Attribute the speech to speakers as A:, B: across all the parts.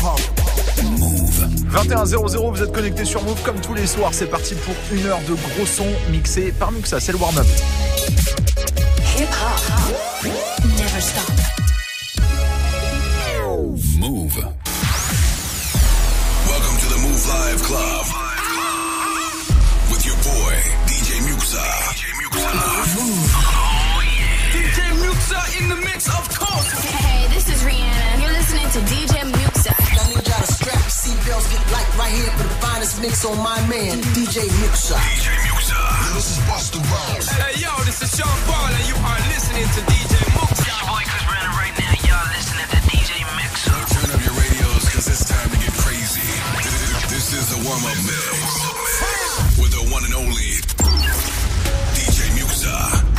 A: hip-hop.
B: Move. 21.00, vous êtes connecté sur Move comme tous les soirs. C'est parti pour une heure de gros son mixé par Muxa. C'est le warm-up.
C: For mix on my man, DJ Muxxa.
D: DJ Muxxa.
A: This is Busta Rhymes.
E: Hey, yo, this is Sean Paul, and you are listening to DJ Muxxa.
F: Your boy Chris Brandon right now. Y'all listening to DJ Muxxa.
D: Turn up your radios, cause it's time to get crazy. This is the warm-up mix. With the one and only DJ Muxxa.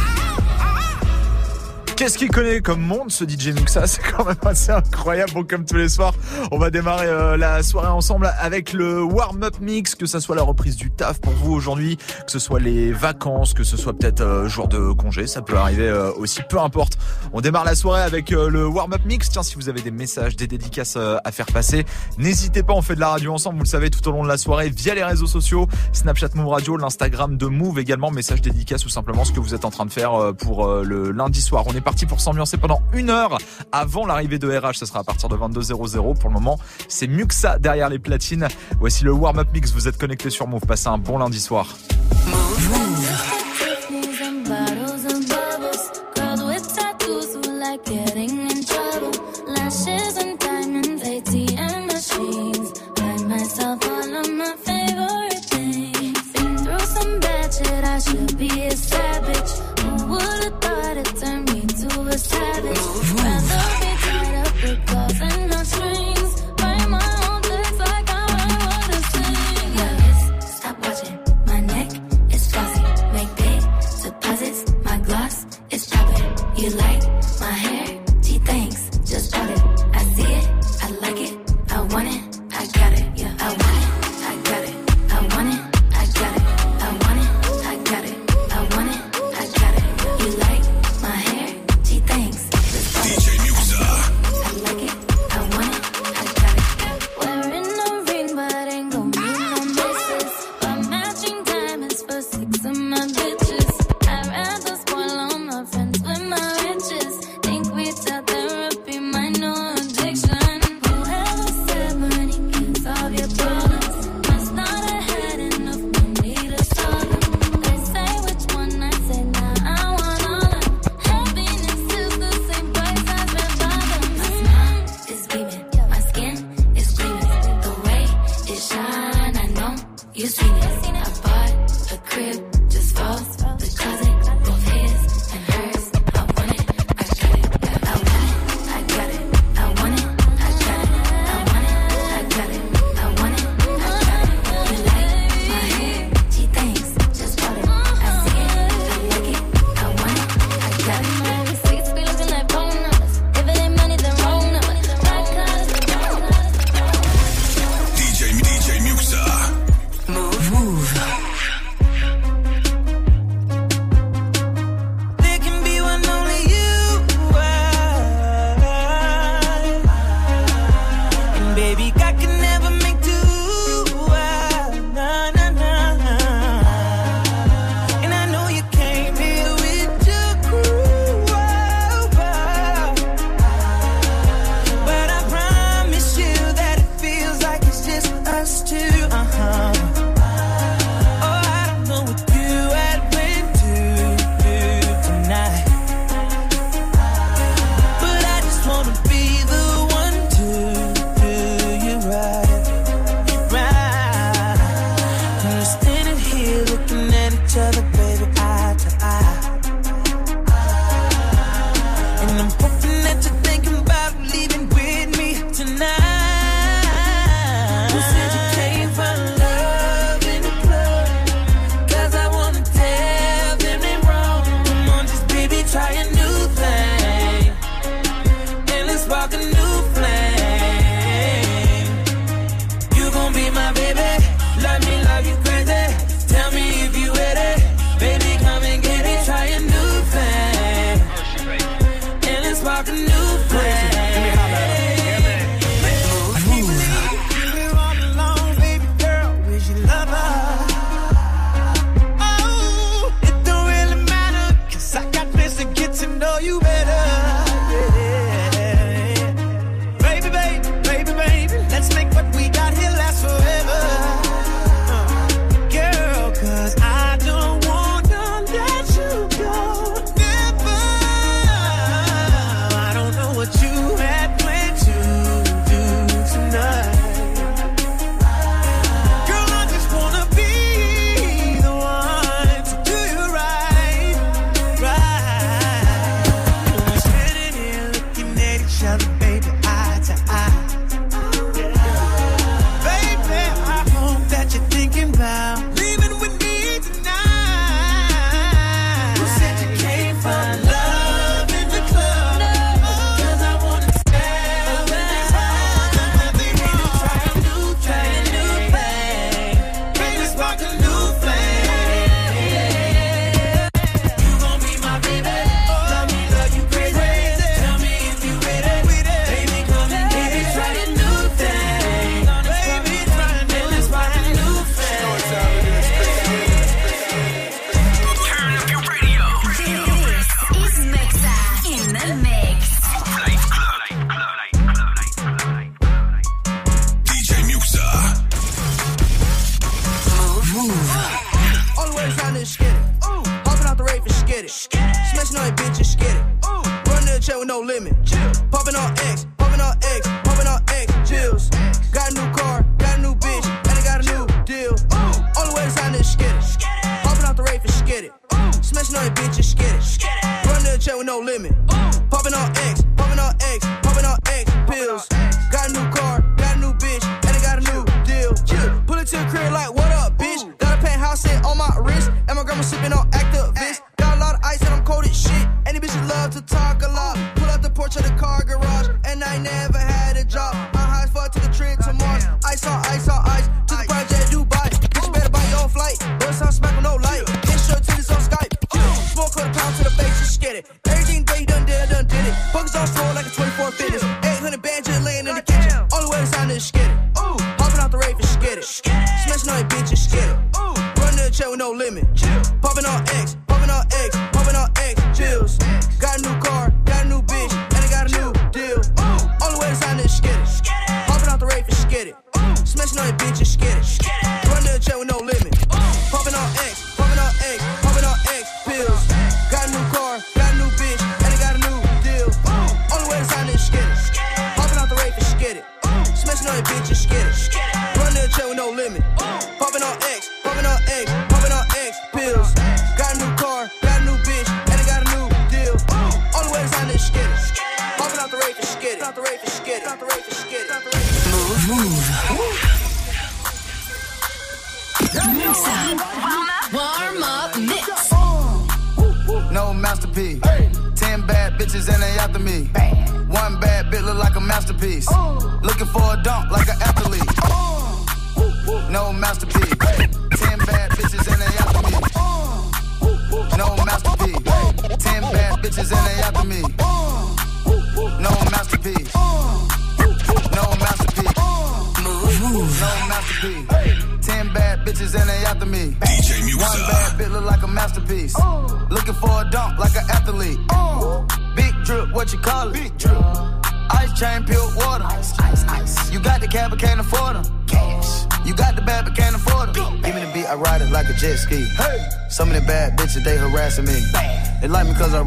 B: Qu'est-ce qu'il connaît comme monde ce DJ Muxa C'est quand même assez incroyable. Bon, comme tous les soirs, on va démarrer euh, la soirée ensemble avec le warm-up mix, que ça soit la reprise du taf pour vous aujourd'hui, que ce soit les vacances, que ce soit peut-être euh, jour de congé, ça peut arriver euh, aussi, peu importe. On démarre la soirée avec le warm-up mix. Tiens, si vous avez des messages, des dédicaces à faire passer, n'hésitez pas, on fait de la radio ensemble, vous le savez, tout au long de la soirée, via les réseaux sociaux, Snapchat Move Radio, l'Instagram de Move également, message dédicace ou simplement ce que vous êtes en train de faire pour le lundi soir. On est parti pour s'ambiancer pendant une heure avant l'arrivée de RH. Ce sera à partir de 22h00. Pour le moment, c'est mieux que ça derrière les platines. Voici le warm-up mix. Vous êtes connecté sur Move. Passez un bon lundi soir.
G: Move.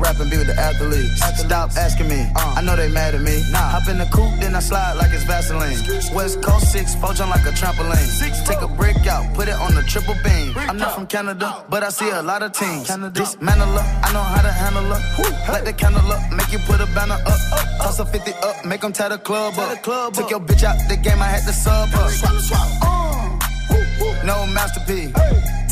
G: rap and be with the athletes. athletes. Stop asking me, uh. I know they mad at me. Nah. Hop in the coupe, then I slide like it's Vaseline. West Coast 6, poach like a trampoline. Six, Take a break out, put it on the triple beam. Break I'm not from Canada, but I see a lot of teams. Canada. Dismantle up, I know how to handle her. Hey. Light the candle up, make you put a banner up. up, up. Toss a 50 up, make them tie the club tie up. The club Took up. your bitch out the game, I had to sub up. Swap, swap. Uh. No masterpiece. Hey.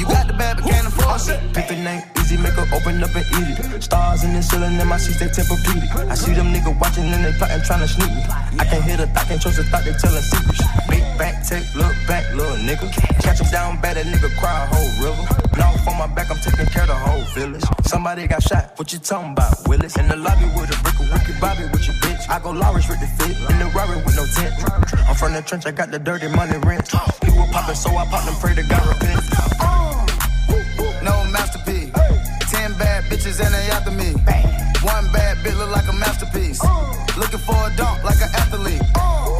G: You got the bad, but can't afford it.
H: Pick the name, easy, make her open up and eat it. Stars in the ceiling, and my seats, they temperatured. I see them niggas watching and they plotting, trying to sneak me. I can't hear the thought, can't trust the thought, they telling secrets. Big back, take, look back, little nigga. Catch him down bad, that nigga cry a whole river. Long on my back, I'm taking care of the whole village. Somebody got shot, what you talking about, Willis? In the lobby with a brick, a wicked Bobby with your bitch. I go Lawrence with the fit, in the robbery with no tent. I'm from the trench, I got the dirty money rent. He was popping, so I popped and pray to God repent.
G: Oh. bitches and they after me. Bam. One bad bitch look like a masterpiece. Uh. Looking for a dunk like an athlete.
I: Uh.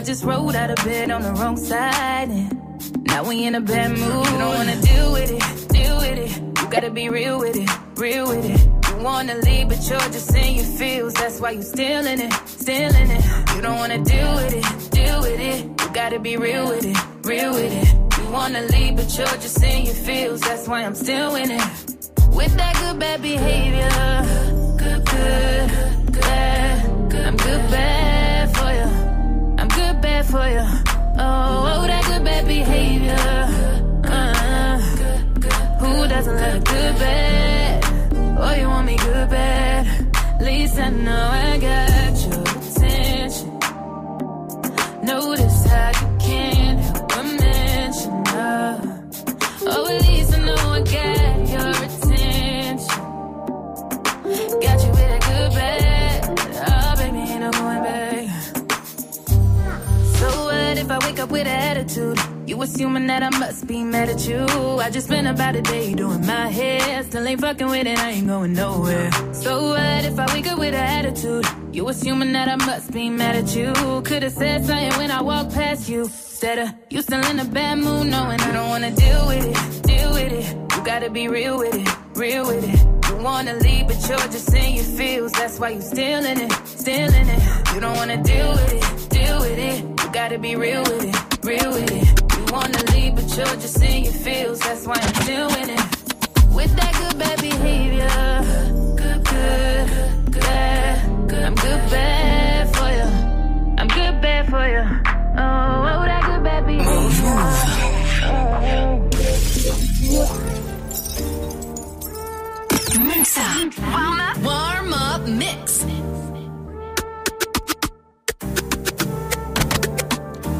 I: I
J: just
K: rolled out of bed on the wrong side. And now we in a bad mood. You don't wanna deal with it, deal with it. You gotta be real with it, real with it. You wanna leave, but you're just in your feels. That's why you still in it, still in it. You don't wanna deal with it, deal with it. You gotta be real with it, real with it. You wanna leave, but you're just in your feels. That's why I'm still in it. With that good bad behavior, good, good, bad. I'm good bad bad for you. Oh, oh that good bad behavior. Uh, who doesn't love a good bad? Oh, you want me good bad? At least I know I got your attention. Notice how you can't help but mention her. Oh, at least I know I got your attention. Got you wake up with an attitude? You assuming that I must be mad at you. I just spent about a day doing my hair. Still ain't fucking with it, I ain't going nowhere. So what if I wake up with an attitude? You assuming that I must be mad at you. Could've said something when I walked past you. Instead of uh, you still in a bad mood, knowing I don't wanna deal with it, deal with it. You gotta be real with it, real with it. You wanna leave, but you're just in your feels. That's why you still in it, still in it. You don't wanna deal with it, deal with it. You gotta be real with it, real with it. You wanna leave, but you're just in your feels. That's why I'm still in it. With that good bad behavior, good, good, good, bad. I'm good bad for you. I'm good bad for you. Oh, oh that good bad behavior.
L: Muxxa. Warm up. Warm up mix.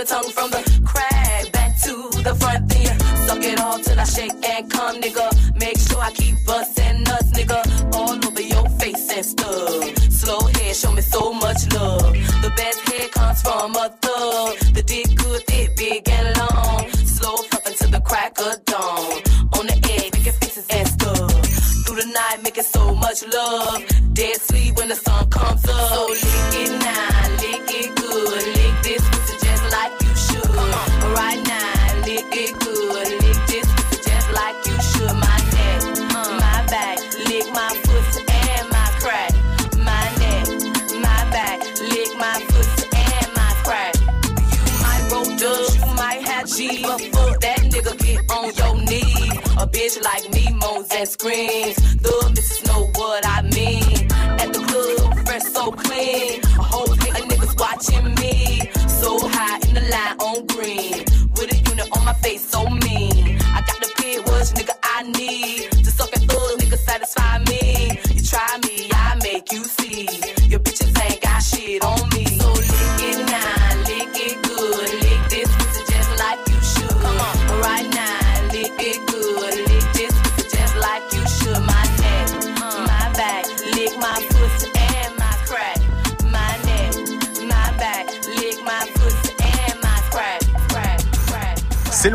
M: Your tongue from the crack back to the front. Then you suck it all till I shake and come, nigga. Make sure I keep busting us, nigga. All over your face and stuff. Slow head, show me so much love. The best head comes from a thug. The dick good, thick, big and long. Slow puffin' to the crack of dawn. On the egg, making faces and stuff. Through the night, making so much love. Dead sleep when the sun comes up. So bitch like me moans and screams. The missus know what I mean. At the club, fresh so clean. A whole hate of niggas watching me. So high in the line on green. With a unit on my face,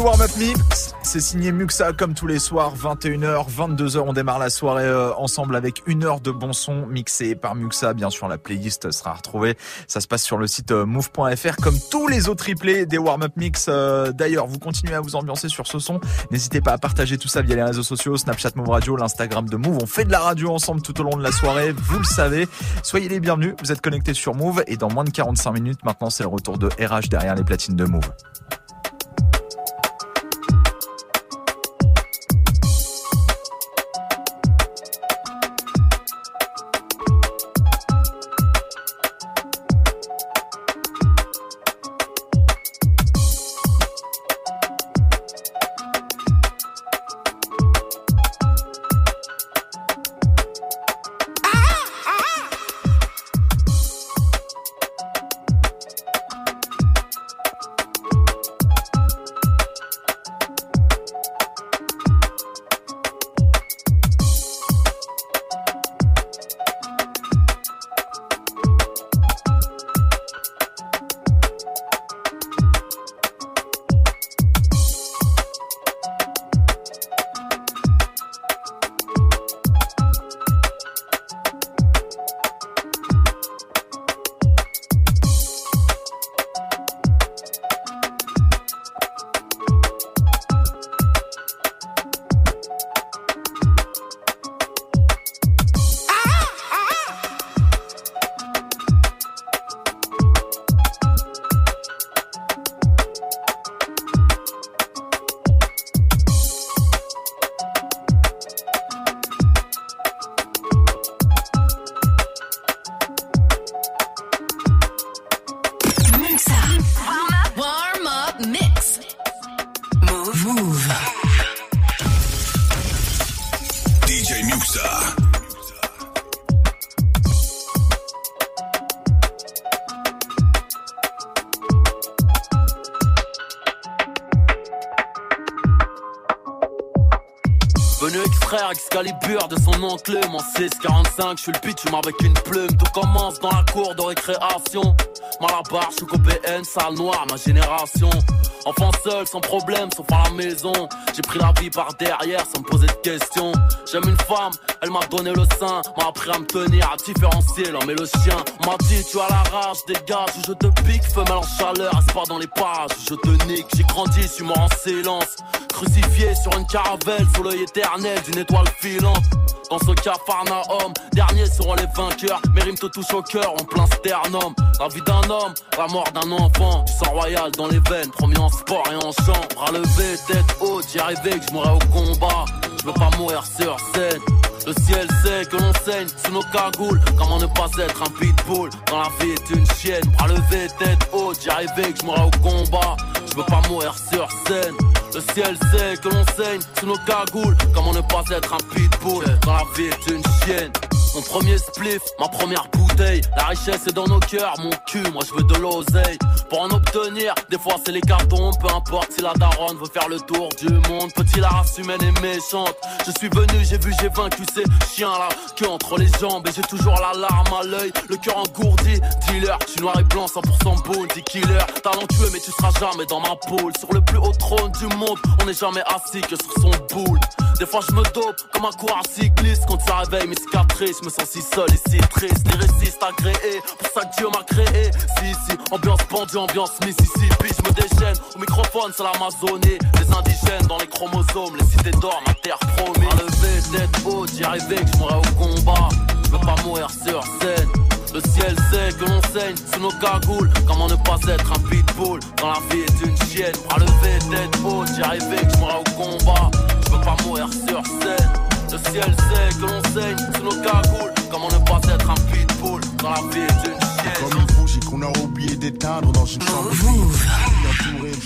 N: C'est le warm-up mix. C'est signé Muxa comme tous les soirs, 21h, 22h. On démarre la soirée euh, ensemble avec une heure de bon son mixé par Muxa. Bien sûr, la playlist sera retrouvée. Ça se passe sur le site euh, move.fr comme tous les autres replays des warm-up mix. Euh, D'ailleurs, vous continuez à vous ambiancer sur ce son. N'hésitez pas à partager tout ça via les réseaux sociaux, Snapchat Move Radio, l'Instagram de Move. On fait de la radio ensemble tout au long de la soirée. Vous le savez. Soyez les bienvenus. Vous êtes connectés sur Move et dans moins de 45 minutes, maintenant, c'est le retour de RH derrière les platines de Move.
O: Je suis le pitch, avec une plume. Tout commence dans la cour de récréation. Malabar, je suis PN, salle noire, ma génération. Enfant seul, sans problème, sauf à la maison. J'ai pris la vie par derrière sans me poser de questions. J'aime une femme, elle m'a donné le sein M'a appris à me tenir, à différencier l'homme et le chien m'a dit tu as la rage, dégage je te pique Femelle en chaleur, pas dans les parages Je te nique, j'ai grandi, je suis mort en silence Crucifié sur une caravelle sous l'œil éternel d'une étoile filante. Dans ce cafarnaum, derniers seront les vainqueurs. Mes rimes te touchent au cœur en plein sternum. La vie d'un homme, la mort d'un enfant. Du sang royal dans les veines, promis en sport et en chant. Bras levé, tête haute, j'y arrivais que je mourrais au combat. Je veux pas mourir sur scène. Le ciel sait que l'on saigne sous nos cagoules. Comment ne pas être un pitbull Dans la vie est une chienne. Bras levé, tête haute, j'y arrivais que je mourrais au combat. Je veux pas mourir sur scène. Le ciel sait que l'on saigne sous nos cagoules. Comment ne pas être un pitbull Dans la vie est une chienne. Mon premier spliff, ma première bouteille. La richesse est dans nos cœurs, mon cul, moi je veux de l'oseille. Pour en obtenir, des fois c'est les cartons, peu importe si la daronne veut faire le tour du monde. Petit la race humaine est méchante? Je suis venu, j'ai vu, j'ai vaincu ces chiens là, que entre les jambes et j'ai toujours la larme à l'œil, le cœur engourdi. Dealer, suis noir et blanc, 100% bounty killer. Talentueux, mais tu seras jamais dans ma poule. Sur le plus haut trône du monde, on n'est jamais assis que sur son boule. Des fois je me dope comme un coureur cycliste. Quand ça réveille mes cicatrices, je me sens si seul et si triste. Lyriciste agréé, pour ça que Dieu m'a créé. Si si, ambiance pendue, ambiance Mississippi Je me déchaîne, au microphone c'est l'Amazonie. Les indigènes dans les chromosomes, les cités d'or, ma terre promise. Enlevé, tête haute, j'y arrivais que je au combat. Je veux pas mourir sur scène le ciel sait que l'on saigne sous nos cagoules. Comment ne pas être un pitbull quand la vie est une chienne? Bras levé, tête haute, j'y arrivais que je mourrais au combat. Je veux pas mourir sur scène. Le ciel sait que l'on saigne sous nos cagoules. Comment ne pas être un pitbull quand la vie est une chienne?
A: Comme une bougie qu'on a oublié d'éteindre dans une chambre.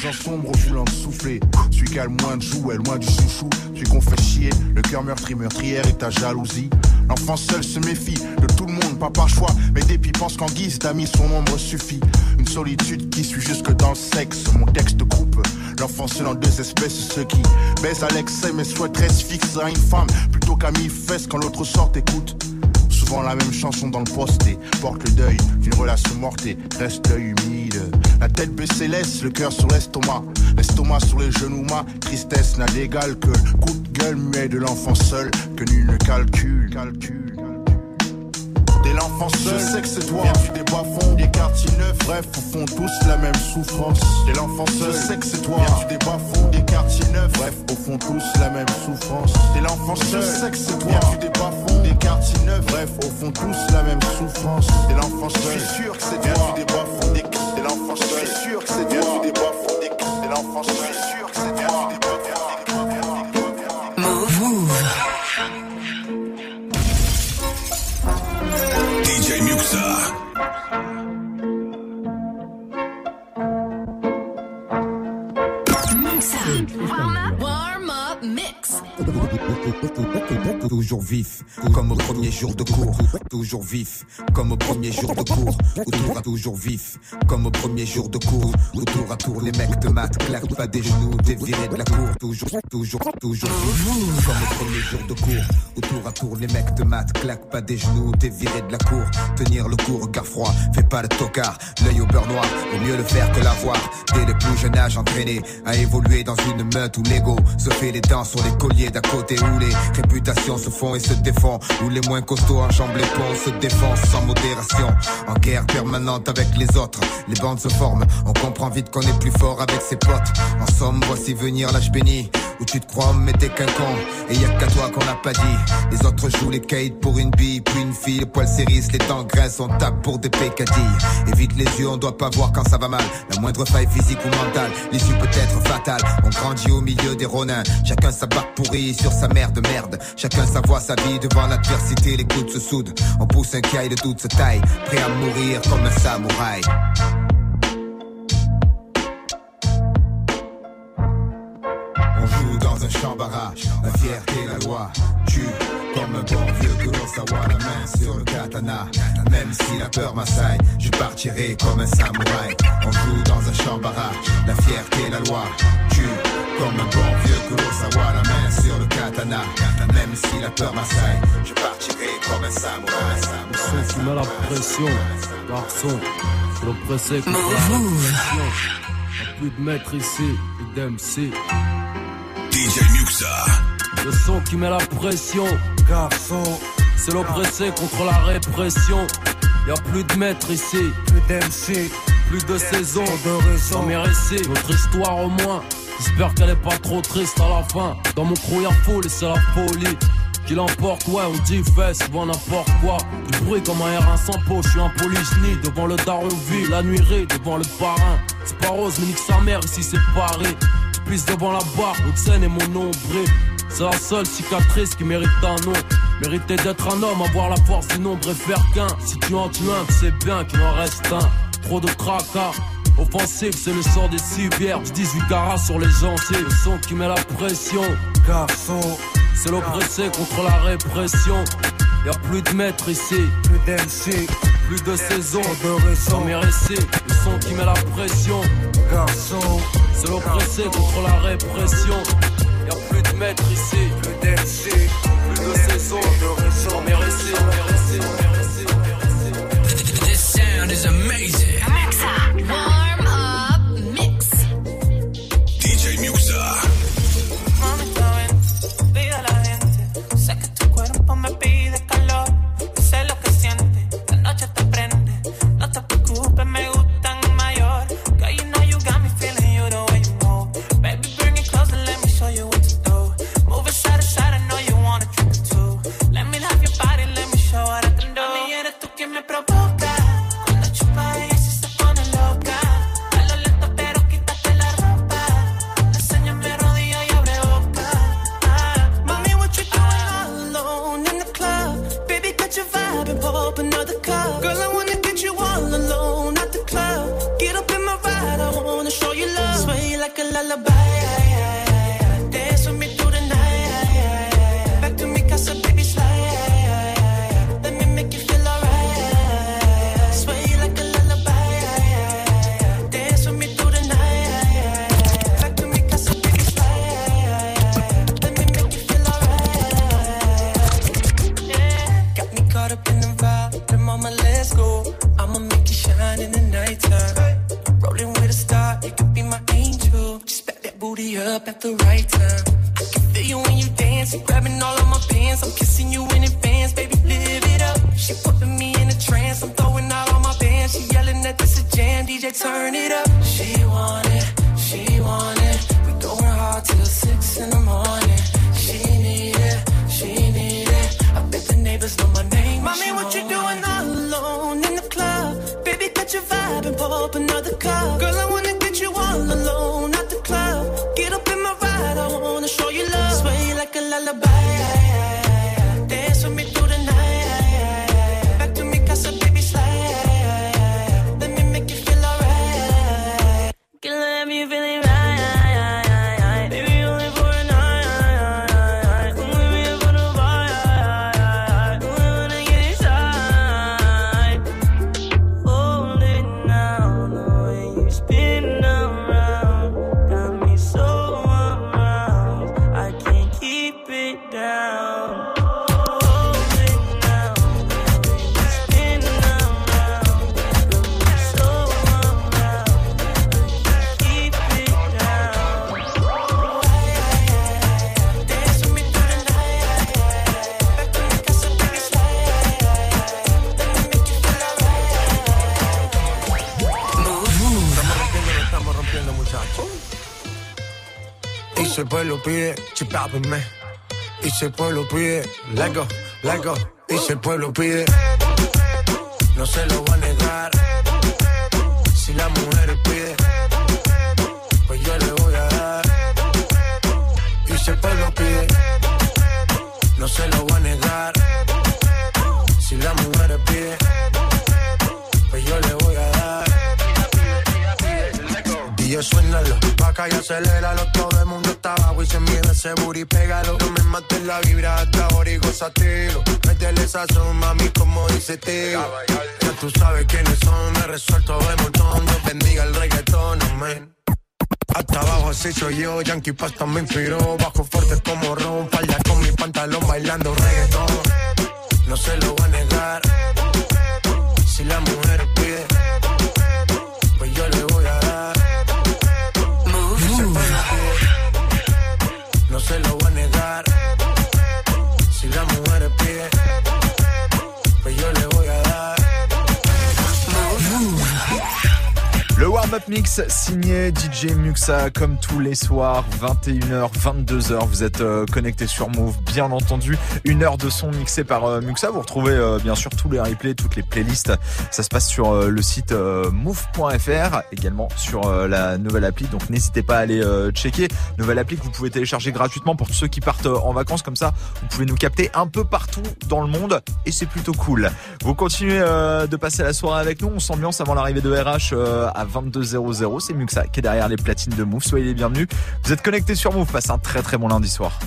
A: Gens sombres, voulant souffler. Celui qui a le moins de jouets, loin du chouchou. Celui qu'on fait chier, le cœur meurtri, meurtrière et ta jalousie. L'enfant seul se méfie de tout le monde, pas par choix. Mais depuis pense qu'en guise d'amis, son ombre suffit. Une solitude qui suit jusque dans le sexe. Mon texte coupe. L'enfant seul en deux espèces, ceux qui baissent à l'excès mais souhaiteraient se fixer à une femme plutôt qu'à mille fesses quand l'autre sort écoute. Souvent la même chanson dans le poste et porte le deuil d'une relation morte et reste l'œil humide. La tête baissée laisse le cœur sur l'estomac, l'estomac sur les genoux, ma tristesse n'a d'égal que le coup de gueule muet de l'enfant seul que nul ne calcule. calcule. T'es l'enfant seul, je sais que c'est toi. Viens du bas fonds, des quartiers neufs? Bref, au fond, tous la même souffrance. T'es l'enfant seul, je sais que c'est toi. Viens du bas fonds, des quartiers neufs? Bref, au fond, tous la même souffrance. T'es l'enfant seul, je sais que c'est toi. Viens du bas fonds, des. Bref, au fond, tous la même souffrance. T'es l'enfant seul, je suis sûr que c'est toi. Bas fonds, des
P: premier jour de cours. Toujours vif, comme au premier jour de cours. Autour à toujours vif, comme au premier jour de cours. Autour à tour, les mecs de maths claquent pas des genoux, dévirés de la cour. Toujours, toujours, toujours vif, comme au premier jour de cours. Autour à tour, les mecs de maths claquent pas des genoux, dévirés de la cour. Tenir le coup, regard froid, fais pas le tocard. L'œil au beurre noir, vaut mieux le faire que l'avoir. Dès le plus jeune âge, entraîné à évoluer dans une meute où l'ego se fait les dents sur les colliers d'à côté où les réputations se font et se défont. Où les moins costauds enjambent les ponts, se défoncent sans modération. En guerre permanente avec les autres, les bandes se forment. On comprend vite qu'on est plus fort avec ses potes. En somme, voici venir l'âge béni. Où tu te crois, mais t'es qu'un con. Et y a qu'à toi qu'on n'a pas dit. Les autres jouent les caïds pour une bille, puis une fille. Le poil s'érisse, les dents graissent, on tape pour des pécadilles. Évite les yeux, on doit pas voir quand ça va mal. La moindre faille physique ou mentale, l'issue peut être fatale. On grandit au milieu des ronins. Chacun sa barque pourrie sur sa mère de merde. Chacun sa voix, sa vie devant l'adversité. Les coudes se soudent. On pousse un caille de toute sa taille. Prêt à mourir comme un samouraï. On joue dans un champ barrage, la fierté, la loi. Tue comme un bon vieux Kurosawa, la main sur le katana. Même si la peur m'assaille, je partirai comme un samouraï. On joue dans un champ barrage, la fierté, la loi. Tue comme un bon vieux Kurosawa, la main sur le katana. Même si la peur m'assaille, je partirai comme un samouraï.
I: Son qui met la pression, garçon, c'est l'oppressé contre la répression. Y'a plus de maître ici, plus d'MC.
D: DJ Muxa.
I: Le son qui met la pression, garçon, c'est l'oppressé contre la répression. Y'a plus de maître ici, plus d'MC, plus de saison, de récits, notre histoire au moins. J'espère qu'elle est pas trop triste à la fin. Dans mon crew y'a foule et c'est la folie. Qui l'emporte, ouais, on dit fait souvent n'importe quoi. Du bruit comme un R1 sans peau, je suis un polygynie devant le daron vie, la nuirée devant le parrain. C'est pas rose, mais nique sa mère ici c'est Paris. Je pisse devant la barre, haute scène et mon nombril. C'est la seule cicatrice qui mérite un nom. Mériter d'être un homme, avoir la force du nombre et faire qu'un. Si tu en tues un, tu sais bien qu'il en reste un. Trop de tracas. Offensive, c'est le sort des civils. 18 carats sur les gentils. Le son qui met la pression. Garçon, c'est l'oppressé contre la répression.
B: Y'a plus de maître ici. Plus d'MC. Plus de saison. De raison. mes récits. Le son qui met la pression. Garçon, c'est l'oppressé contre la répression. Y'a plus de maître ici. Plus d'MC. Plus de saison. De raison. mes récits.
H: si el pueblo pide, blanco, blanco, y el pueblo pide, no se lo va a negar. sazón, mami, como dice tío. Ya tú sabes quiénes son, me resuelto de montón. Dios bendiga el reggaetón, amén. Hasta abajo así soy yo, Yankee Pasta me inspiró. Bajo fuerte como ron, falda con mi pantalón bailando reggaetón. No se lo voy a negar. Si la mujer
N: Mix signé DJ Muxa comme tous les soirs 21h 22h vous êtes euh, connecté sur Move bien entendu. Une heure de son mixé par euh, Muxa. Vous retrouvez euh, bien sûr tous les replays toutes les playlists. Ça se passe sur le site move.fr également sur la nouvelle appli. Donc n'hésitez pas à aller checker. Nouvelle appli que vous pouvez télécharger gratuitement pour tous ceux qui partent en vacances. Comme ça vous pouvez nous capter un peu partout dans le monde. Et c'est plutôt cool. Vous continuez de passer la soirée avec nous. On s'ambiance avant l'arrivée de RH à 22h c'est mieux que ça, qui est derrière les platines de Move. Soyez les bienvenus. Vous êtes connectés sur Move. Passez un très très bon lundi soir.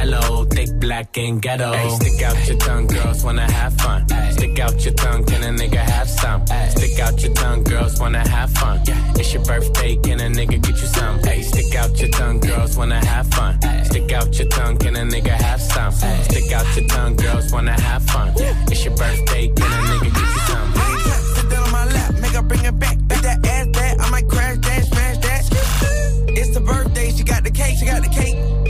Q: Yellow, thick, black, and ghetto. Hey, stick out your tongue, girls wanna have fun. Stick out your tongue, can a nigga have some? Stick out your tongue, girls wanna have fun. It's your birthday, can a nigga get you some? Hey, stick out your tongue, girls wanna have fun. Stick out your tongue, can a nigga have some? Stick out your tongue, girls wanna have fun. It's your birthday, can a nigga get you some?
G: Sit down on my lap, make her bring it back. Bet that ass back, I might crash that, smash that. It's the birthday, she got the cake, she got the cake.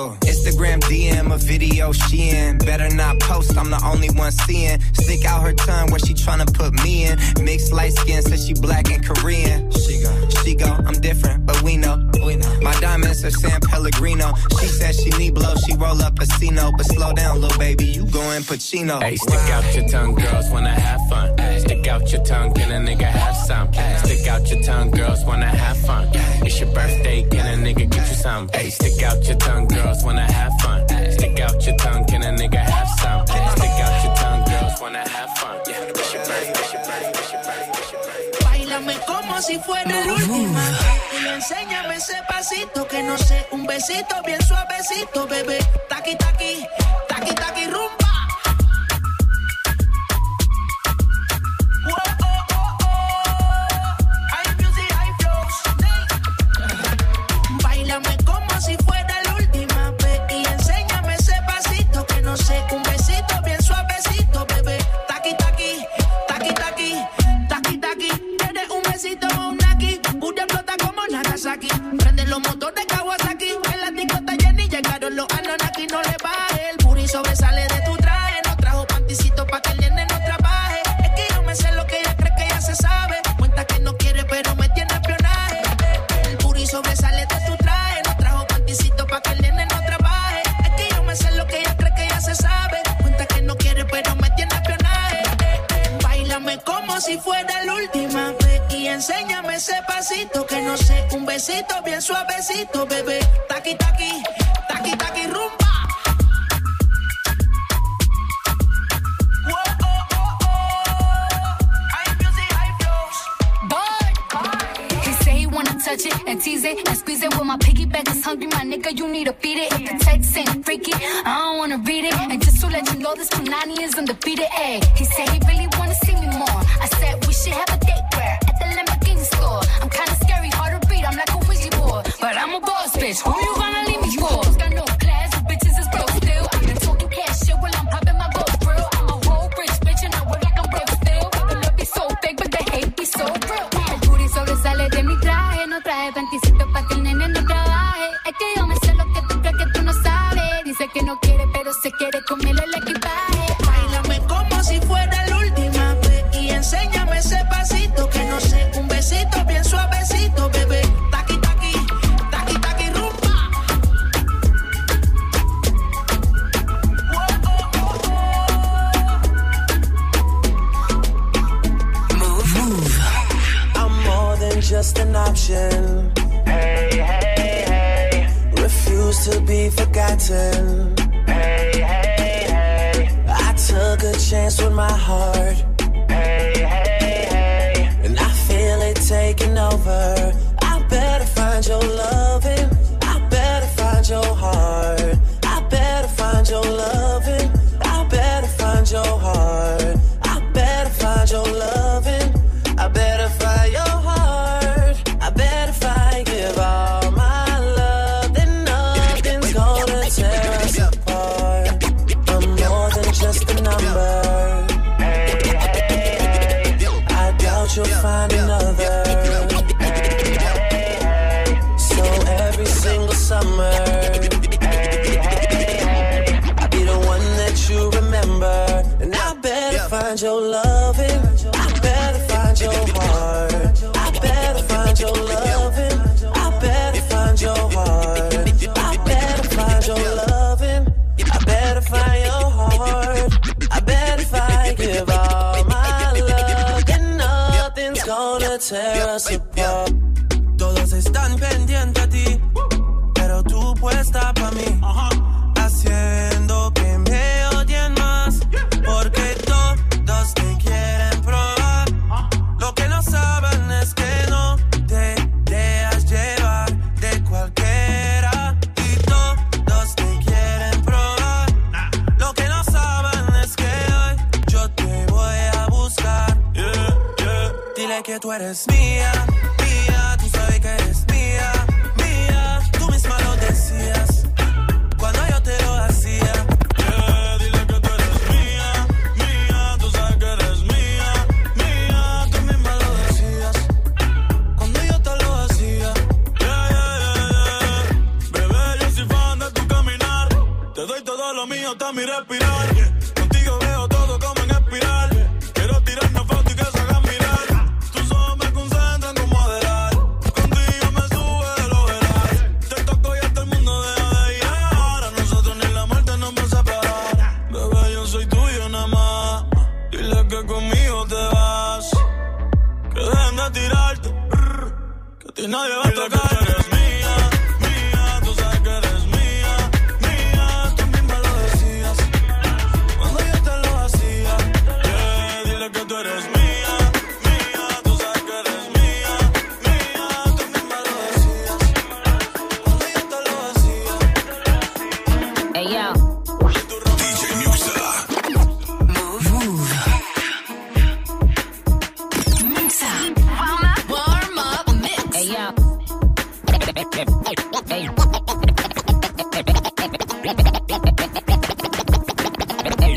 R: Uh, Instagram DM a video she in. Better not post, I'm the only one seeing. Stick out her tongue where she tryna put me in. Mixed light skin, says she black and Korean. She go, she go, I'm different, but we know. We know. My diamonds are San Pellegrino. She said she need blow, she roll up a Cino. But slow down, little baby, you going Pacino.
Q: Hey, stick out your tongue, girls wanna have fun. Stick out your tongue, can a nigga have some? Stick out your tongue, girls wanna have fun. It's your birthday, can a nigga get you some? Hey, stick out your tongue, girls wanna have fun. Stick out your tongue, can a nigga have some? Stick out your tongue, girls wanna have fun. Yeah, it's your birthday, it's your birthday, it's your birthday, it's your birthday.
S: Bailame como si fuera la última vez. Y enséñame ese pasito que no sé, un besito bien suavecito, bebé. Taqui, taqui, taqui, taqui, rumba.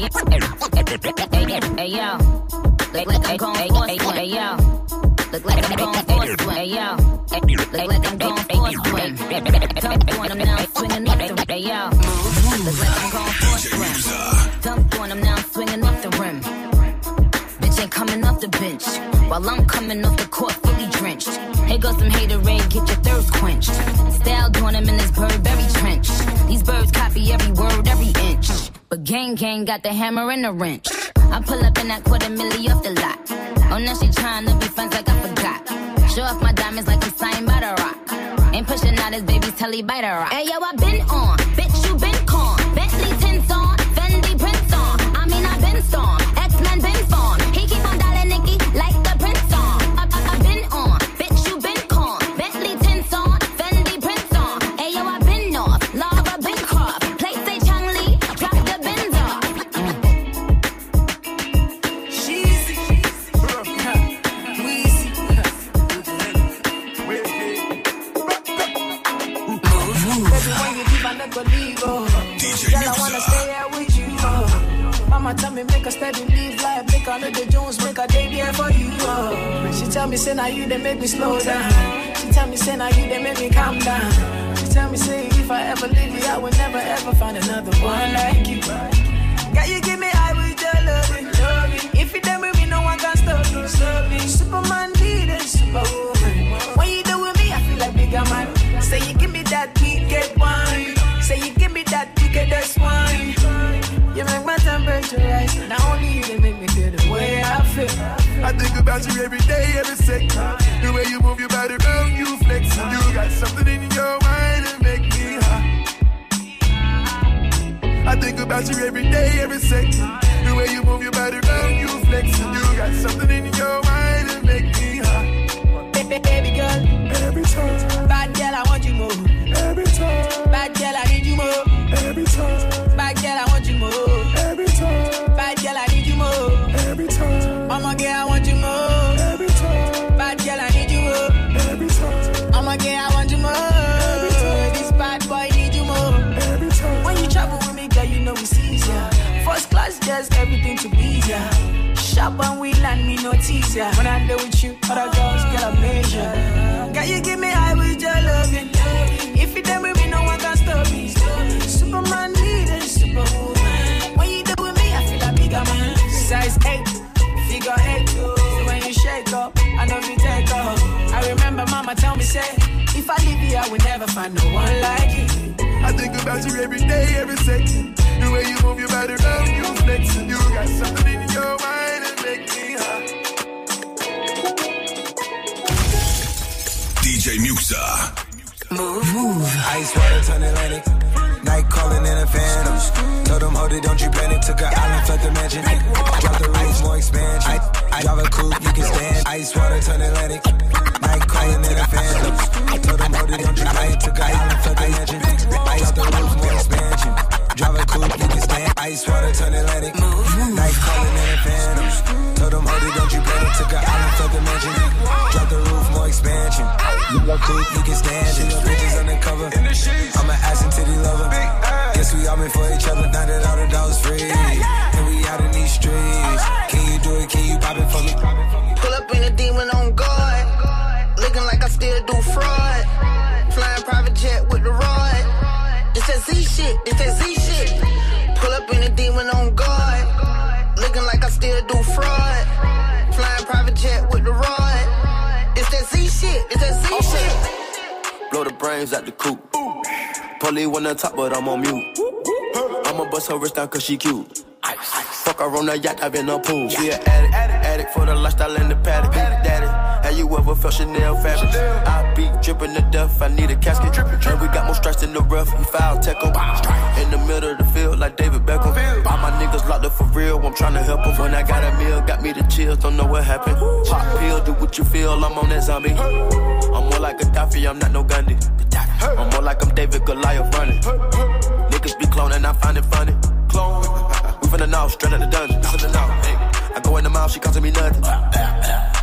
S: Yo.
K: Like I'm
T: going. Look like I'm yo. Like I'm. Look like I'm on him now, the rim. Bitch ain't off the bench. While I'm coming off the court fully drenched. Here goes some haterade, get your thirst quenched. Style doing him in this Burberry trench. These birds copy every word, every inch. But gang gang got the hammer and the wrench. I pull up in that quarter milli off the lot. Oh, now she trying to be friends like I forgot. Show off my diamonds like I'm signed by the rock. Ain't pushing out his baby's telly by the rock. Hey yo, I been on, been
S: Oh. Mama tell me make a steady leave life, make a the Jones, make a day there for you. Oh. She tell me say now you they make me slow down. She tell me say now you they make me calm down. She tell me say if I ever leave you, I will never ever find another one like you. Girl, you give me with your loving, loving. If you done with me, no one can stop me. Superman leader, superwoman. When you do with me, I feel like bigger man. Say you give me that wicked wine. Say you give me that wickedest wine. You make my Not only you, make me feel the way I feel.
I: I think about you every day, every second. The way you move your body around, you flex. And you got something in your mind that make me hot. I think about you every day, every second. The way you move your body around, you flex. And you got something in your mind that make me hot.
S: Baby, baby girl.
I: Every time.
S: Shop and we land, me no
U: tease ya. When I do with you, other girls get a measure. Girl, you give me high with your loving. If you done with me, no one can stop me. Superman need superwoman. When you do with me, I feel like bigger man. Size 8, figure 8. So when you shake up, I know you take off. I remember mama tell me, say, if I leave you, I will never find no one like you.
I: I think about you every day, every second. The way you move your body around, you flexing. You got something in your mind that make me hot.
D: DJ Muxxa.
P: Mouv'. Mouv'. Ice water turn Atlantic. Night calling in a phantom. Told them, hold it, don't you panic. Took an island, left the mansion. Drop the roof, more expansion. I, I drive a coupe, you can stand. Ice water turn Atlantic. Night calling in a phantom. Told them, hold it, don't you panic. Took an island, left the mansion. Drop the roof, more expansion. Drive a coupe, you can stand. Ice water turn Atlantic. Night calling in a phantom. Told them, hold it, don't you panic. Took an island, left the mansion. Drop the roof, more expansion. You a coupe, you can stand. Little bitches undercover. I'm an ass
G: Blow the coop. Polly on top, but I'm on mute. I'ma bust her wrist down cause she cute. Fuck her on the yacht, I've been a pool. She an addict, addict for the lifestyle in the paddock. Daddy, felt Chanel fabric? I be dripping to death, I need a casket. drippin' And we got more strikes in the rough, we foul 'em. In the middle of the field, like David Beckham. All my niggas locked up for real, I'm tryna help 'em. When I got a meal, got me the chills, don't know what happened. Pop pill, do what you feel, I'm on that zombie. I'm more like Gaddafi, I'm not no Gandhi. I'm more like I'm David Goliath running. Niggas be cloning, I find it funny. Clone. We finna know, straight out the dungeon. To. I go in the mouth, she costing me nothing.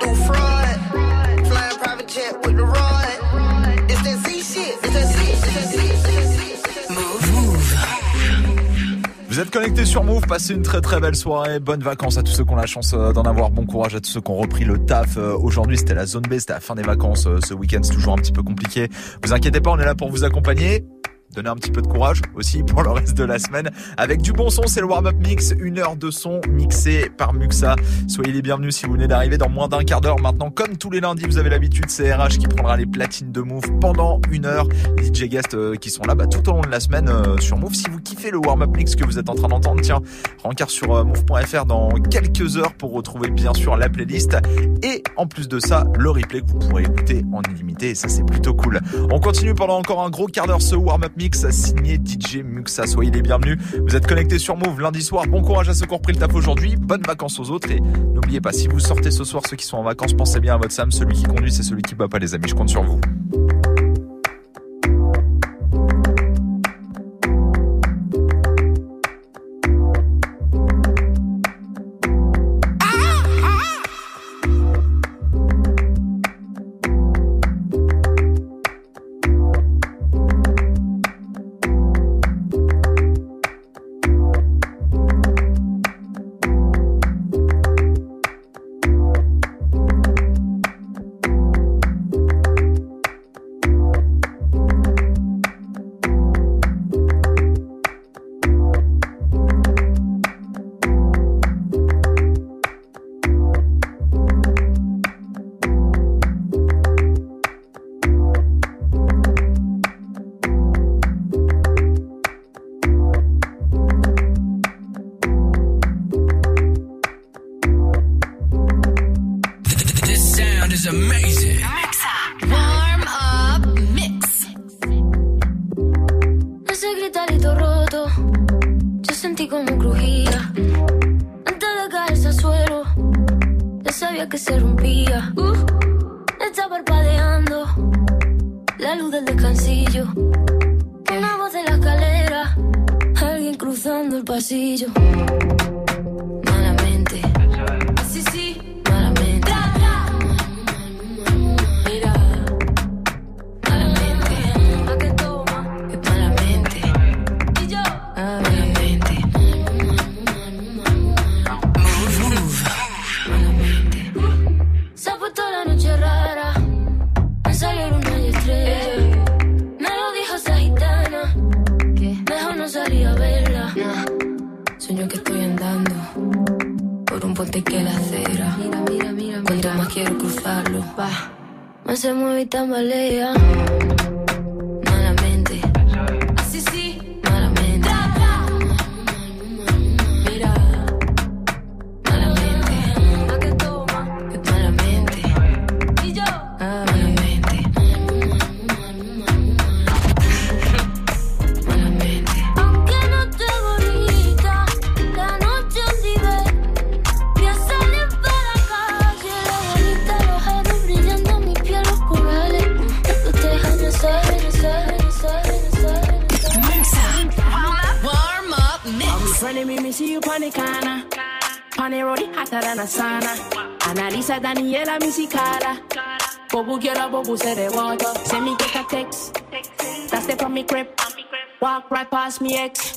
V: do fraud. Flying private jet with the rod. It's that Z shit, it's that Z, it's that Z, it's that Z. Move.
N: Vous êtes connectés sur Move, passez une très très belle soirée, bonnes vacances à tous ceux qui ont la chance euh, d'en avoir, bon courage à tous ceux qui ont repris le taf. Euh, Aujourd'hui c'était la zone B, c'était la fin des vacances, Euh, ce week-end c'est toujours un petit peu compliqué. Vous inquiétez pas, on est là pour vous accompagner. Donner un petit peu de courage aussi pour le reste de la semaine. Avec du bon son, c'est le warm-up mix, une heure de son mixé par Muxa. Soyez les bienvenus si vous venez d'arriver dans moins d'un quart d'heure. Maintenant, comme tous les lundis, vous avez l'habitude, c'est RH qui prendra les platines de Move pendant une heure. Les DJ guests euh, qui sont là bah, tout au long de la semaine euh, sur Move. Si vous kiffez le warm-up mix que vous êtes en train d'entendre, tiens, rencard sur euh, move.fr dans quelques heures pour retrouver bien sûr la playlist. Et en plus de ça, le replay que vous pourrez écouter en illimité. Et ça, c'est plutôt cool. On continue pendant encore un gros quart d'heure ce warm-up mix.
W: Signé DJ Muxa. Soyez les bienvenus. Vous êtes connectés sur Move lundi soir. Bon courage à ceux qui ont repris le taf aujourd'hui. Bonnes vacances aux autres. Et n'oubliez pas, si vous sortez ce soir, ceux qui sont en vacances, pensez bien à votre Sam. Celui qui conduit, c'est celui qui bat pas les amis. Je compte sur vous.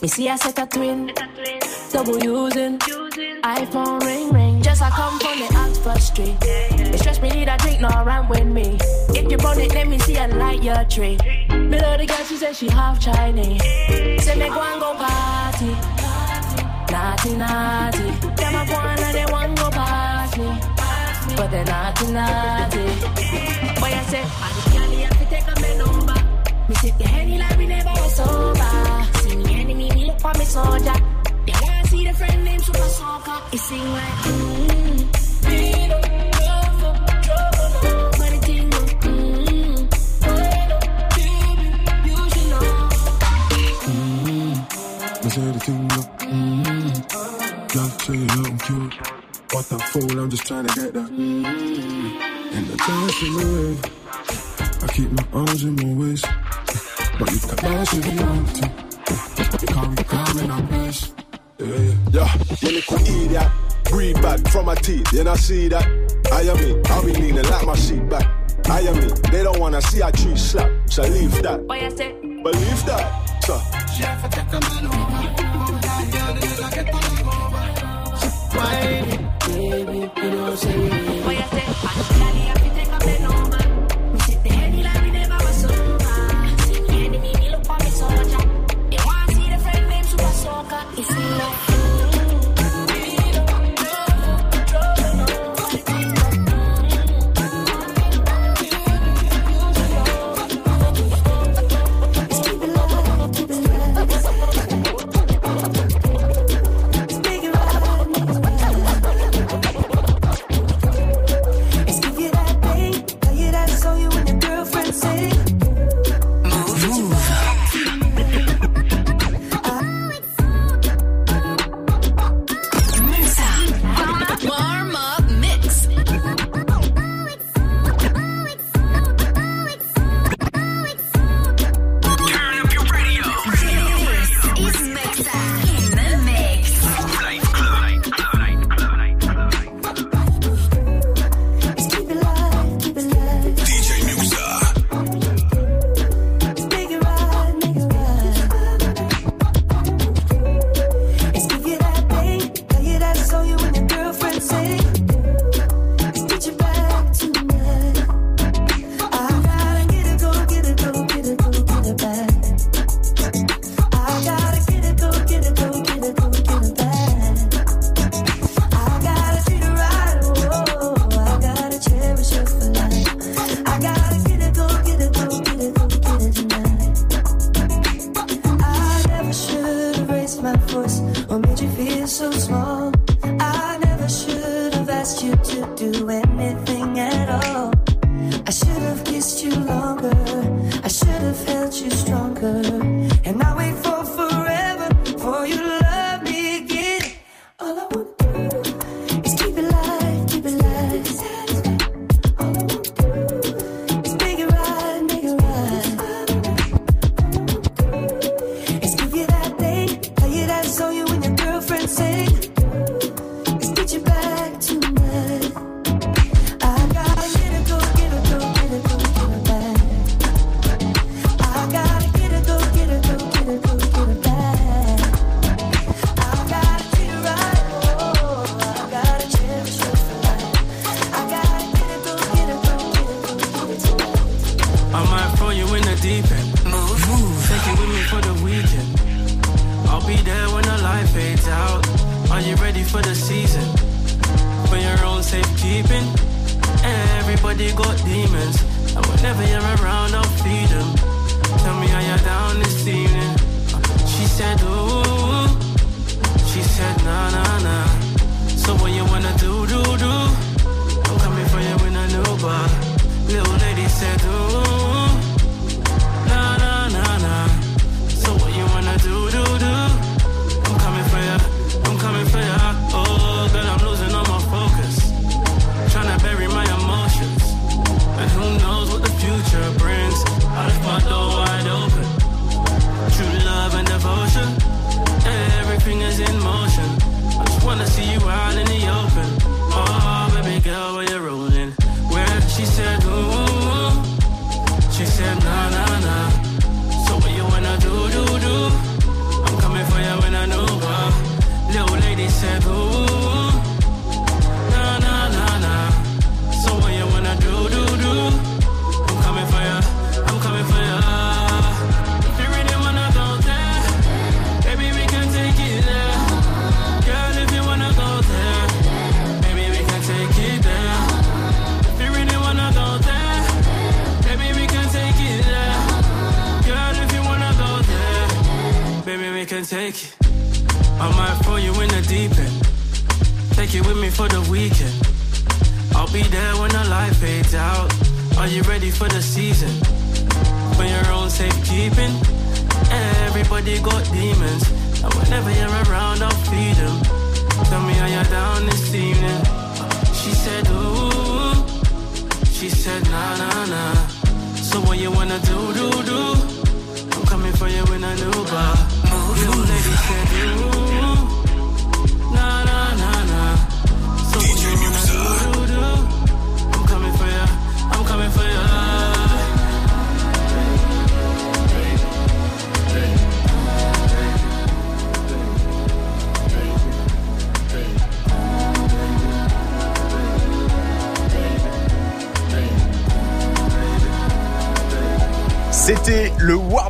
X: Me
B: see I set a twin. Double using. iPhone ring ring. Just I come from the Oxford Street. It stress me need a drink, no run with me. If you run it, let me see a light your tree. Me love the girl, she said she half Chinese. Say me go and go party. Naughty, naughty. Them a go and they want go party. But they naughty, naughty. But you
Y: can dance in the way. I keep my arms in my waist. But if you want to. You can't be calm in Yeah,
E: when you could eat that, breathe back from my teeth, you know see that? I am me, I'll be leaning like my seat back. I am me, they don't wanna see a tree slap, so leave that.
B: Boy, I say,
E: Believe that, so.
B: Baby, you know, say we say,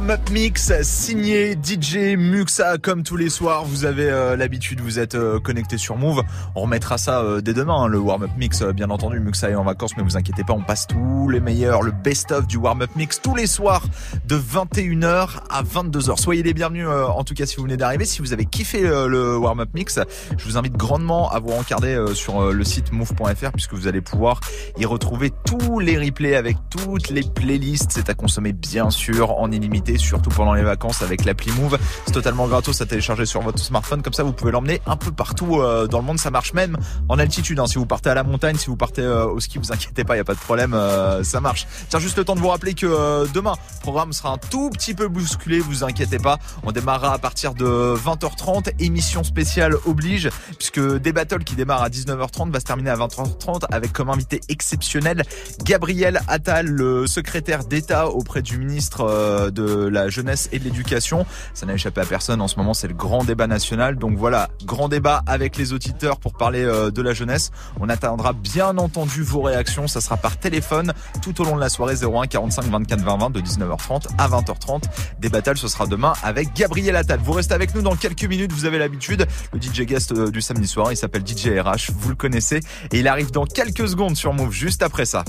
N: warm-up mix signé DJ Muxa comme tous les soirs. Vous avez euh, l'habitude, vous êtes euh, connecté sur Move. On remettra ça euh, dès demain, hein, le warm-up mix. bien entendu, Muxa est en vacances, mais vous inquiétez pas, on passe tous les meilleurs, le best-of du warm-up mix tous les soirs de 21h à 22h. Soyez les bienvenus, en tout cas si vous venez d'arriver. Si vous avez kiffé le warm-up mix, je vous invite grandement à vous rencarder sur le site move.fr puisque vous allez pouvoir y retrouver tous les replays avec toutes les playlists. C'est à consommer bien sûr en illimité, surtout pendant les vacances avec l'appli Move. C'est totalement gratos à télécharger sur votre smartphone. Comme ça, vous pouvez l'emmener un peu partout euh, dans le monde. Ça marche même en altitude. hein. Si vous partez à la montagne, si vous partez euh, au ski, vous inquiétez pas, il y a pas de problème, euh, ça marche. Tiens, juste le temps de vous rappeler que demain, le programme sera un tout petit peu bousculé. Vous inquiétez pas. On démarrera à partir de 20h30. Émission spéciale oblige, puisque des battles qui démarrent à 19h30 va se terminer à 20h30 avec comme invité exceptionnel Gabriel Attal, le secrétaire d'État auprès du ministre euh, de la jeunesse et de l'éducation. Ça n'a échappé à personne en ce moment, c'est le grand débat national. Donc voilà, grand débat avec les auditeurs pour parler euh, de la jeunesse. On attendra bien entendu vos réactions, ça sera par téléphone tout au long de la soirée 01 45 24 20 20 de 19h30 à 20h30. Des battles, ce sera demain avec Gabriel Attal. Vous restez avec nous dans quelques minutes, vous avez l'habitude. Le DJ guest euh, du samedi soir, il s'appelle DJ RH, vous le connaissez et il arrive dans quelques secondes sur Move juste après ça.